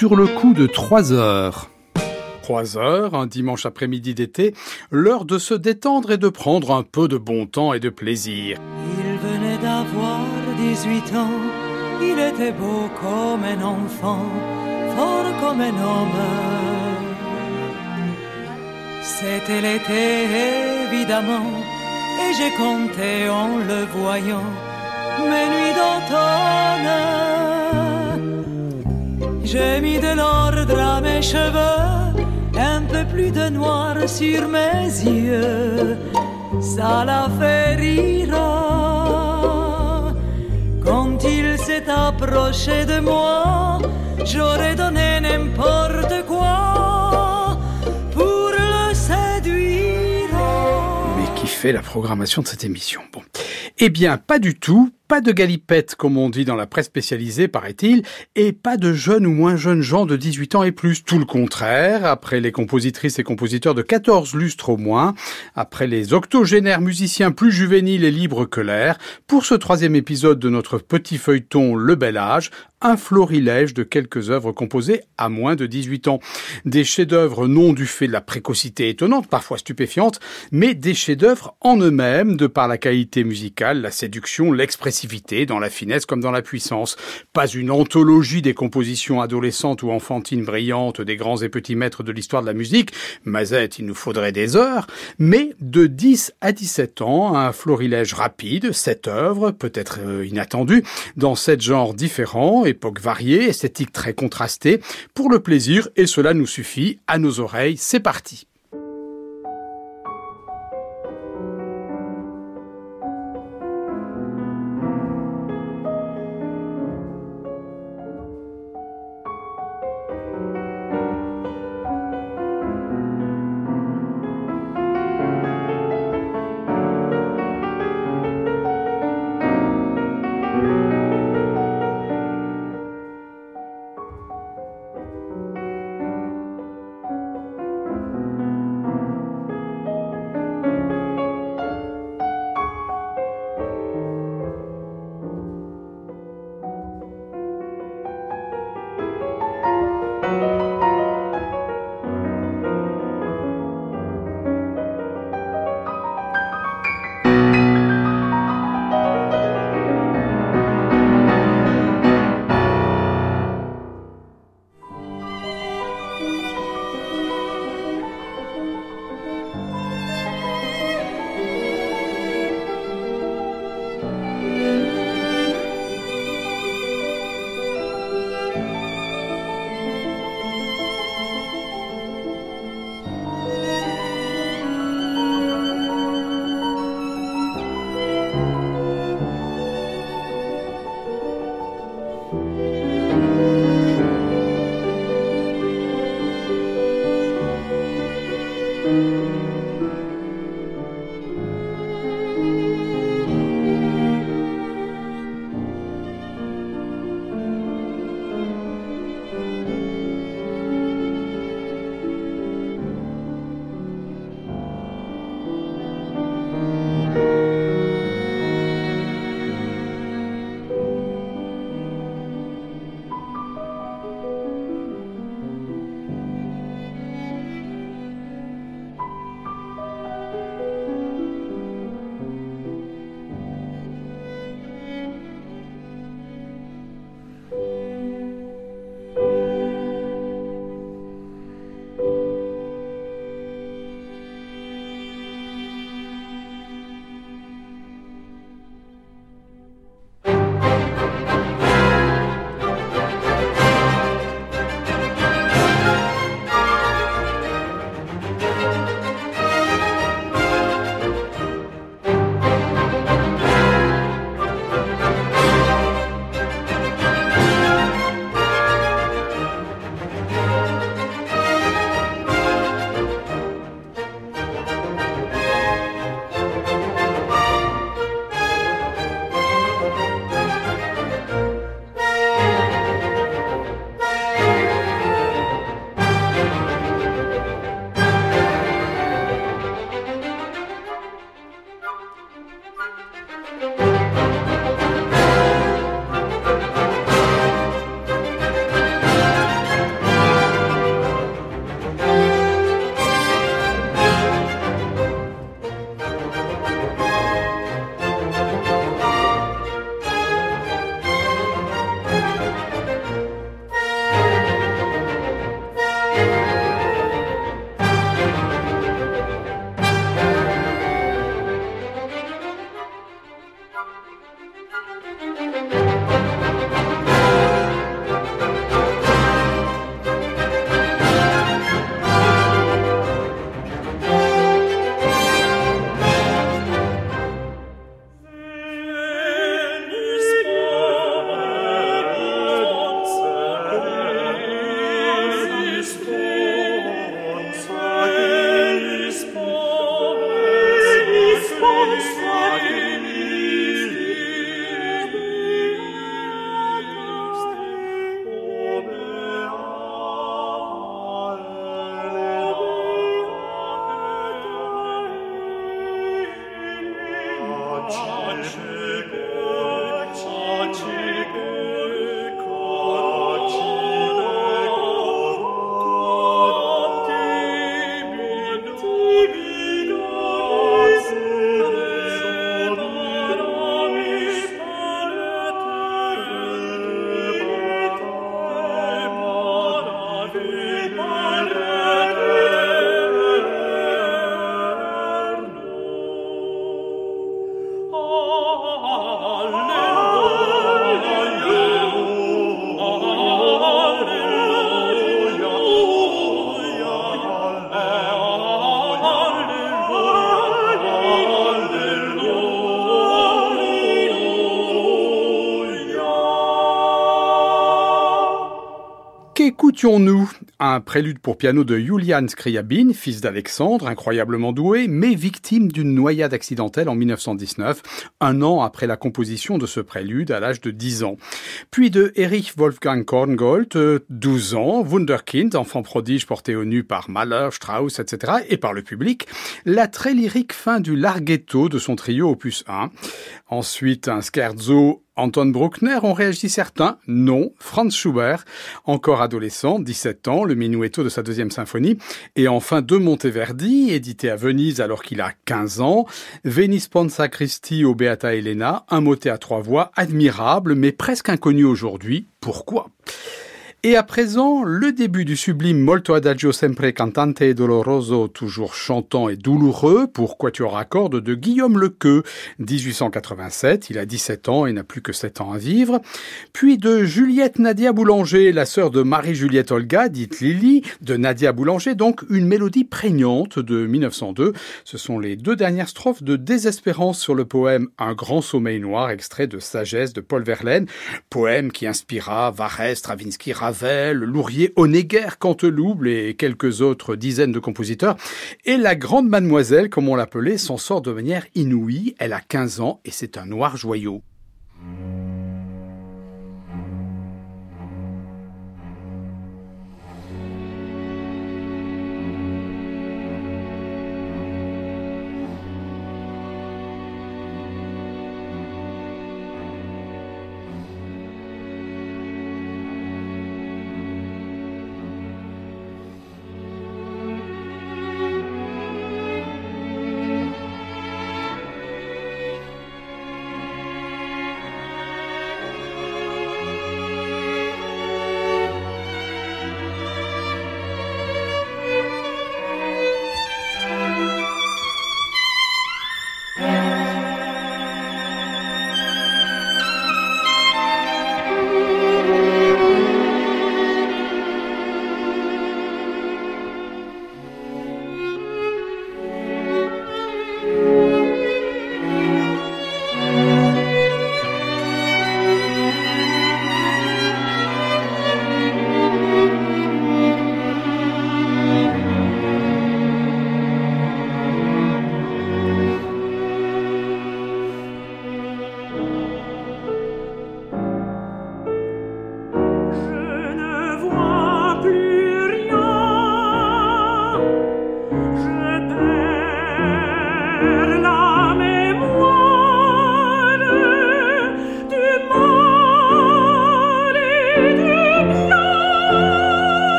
sur le coup de 3 heures. 3 heures, un dimanche après-midi d'été, l'heure de se détendre et de prendre un peu de bon temps et de plaisir. Il venait d'avoir 18 ans, il était beau comme un enfant, fort comme un homme. C'était l'été évidemment, et j'ai compté en le voyant mes nuits d'automne. J'ai mis de l'ordre à mes cheveux, un peu plus de noir sur mes yeux, ça l'a fait rire. Quand il s'est approché de moi, j'aurais donné n'importe quoi pour le séduire. Mais qui fait la programmation de cette émission? Bon. Eh bien, pas du tout, pas de galipette, comme on dit dans la presse spécialisée, paraît-il, et pas de jeunes ou moins jeunes gens de 18 ans et plus. Tout le contraire, après les compositrices et compositeurs de 14 lustres au moins, après les octogénaires musiciens plus juvéniles et libres que l'air, pour ce troisième épisode de notre petit feuilleton Le Bel Âge, un florilège de quelques œuvres composées à moins de 18 ans. Des chefs-d'œuvre non du fait de la précocité étonnante, parfois stupéfiante, mais des chefs-d'œuvre en eux-mêmes, de par la qualité musicale, la séduction, l'expression dans la finesse comme dans la puissance. Pas une anthologie des compositions adolescentes ou enfantines brillantes des grands et petits maîtres de l'histoire de la musique, Mazette, il nous faudrait des heures, mais de 10 à 17 ans, un florilège rapide, sept œuvres, peut-être euh, inattendues, dans sept genres différents, époques variées, esthétiques très contrastées, pour le plaisir, et cela nous suffit, à nos oreilles, c'est parti. Qu'écoutions-nous Un prélude pour piano de Julian Scriabin, fils d'Alexandre, incroyablement doué, mais victime d'une noyade accidentelle en 1919, un an après la composition de ce prélude à l'âge de 10 ans. Puis de Erich Wolfgang Korngold, 12 ans, Wunderkind, enfant prodige porté au nu par Mahler, Strauss, etc., et par le public, la très lyrique fin du larghetto de son trio opus 1. Ensuite, un scherzo Anton Bruckner ont réagi certains, non. Franz Schubert, encore adolescent, 17 ans, le minuetto de sa deuxième symphonie. Et enfin de Monteverdi, édité à Venise alors qu'il a 15 ans. Venice Ponza Christi au Beata Elena, un motet à trois voix, admirable, mais presque inconnu aujourd'hui. Pourquoi? Et à présent, le début du sublime Molto Adagio Sempre Cantante e Doloroso, toujours chantant et douloureux, pour quatuor à cordes de Guillaume Lequeux, 1887, il a 17 ans et n'a plus que 7 ans à vivre. Puis de Juliette Nadia Boulanger, la sœur de Marie-Juliette Olga, dite Lily, de Nadia Boulanger, donc une mélodie prégnante de 1902. Ce sont les deux dernières strophes de Désespérance sur le poème Un grand sommeil noir, extrait de Sagesse de Paul Verlaine, poème qui inspira Varese, Stravinsky, Ravel, Lourier, Honegger, Cantelouble et quelques autres dizaines de compositeurs. Et la grande mademoiselle, comme on l'appelait, s'en sort de manière inouïe. Elle a 15 ans et c'est un noir joyau.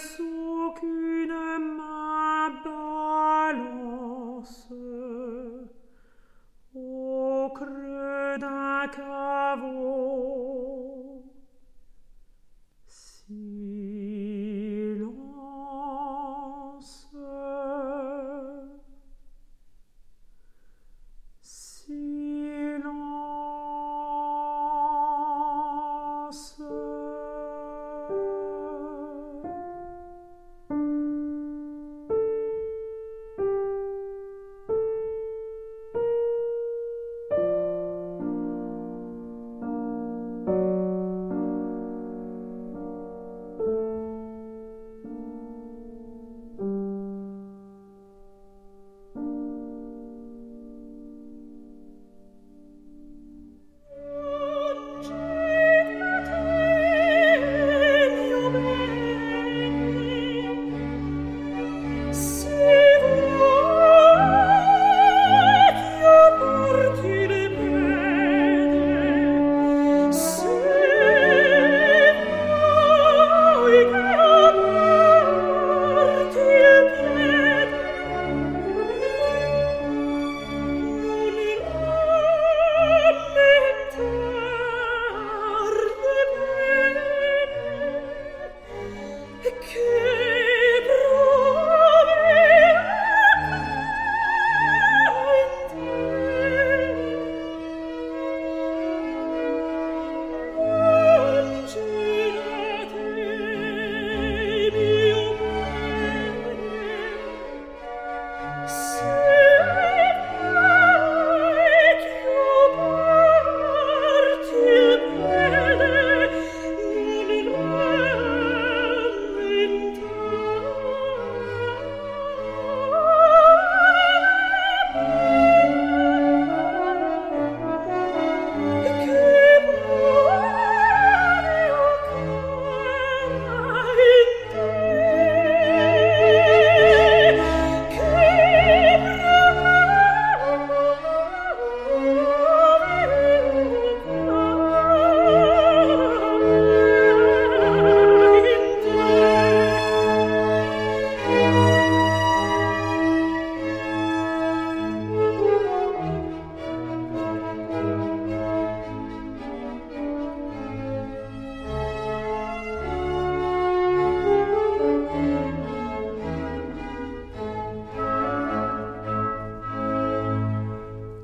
Sans qu'une main balance au creux d'un cœur.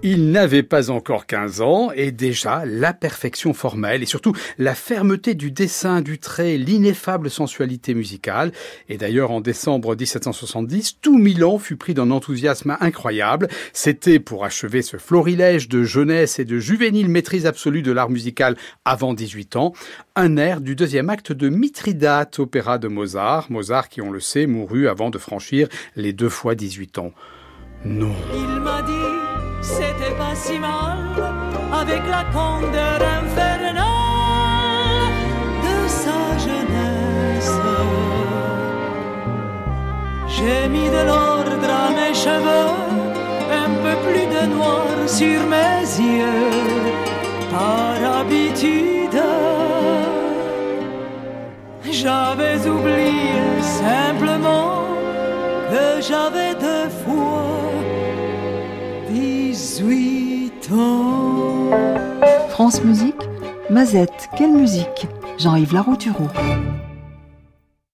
Il n'avait pas encore 15 ans et déjà la perfection formelle et surtout la fermeté du dessin, du trait, l'ineffable sensualité musicale. Et d'ailleurs, en décembre 1770, tout Milan fut pris d'un enthousiasme incroyable. C'était pour achever ce florilège de jeunesse et de juvénile maîtrise absolue de l'art musical avant 18 ans, un air du deuxième acte de Mithridate, opéra de Mozart. Mozart qui, on le sait, mourut avant de franchir les deux fois 18 ans. Non. Il m'a dit c'était pas si mal avec la candeur infernale de sa jeunesse. J'ai mis de l'ordre à mes cheveux, un peu plus de noir sur mes yeux, par habitude. J'avais oublié simplement que j'avais France Musique, Mazette, quelle musique? Jean-Yves Laroutureau.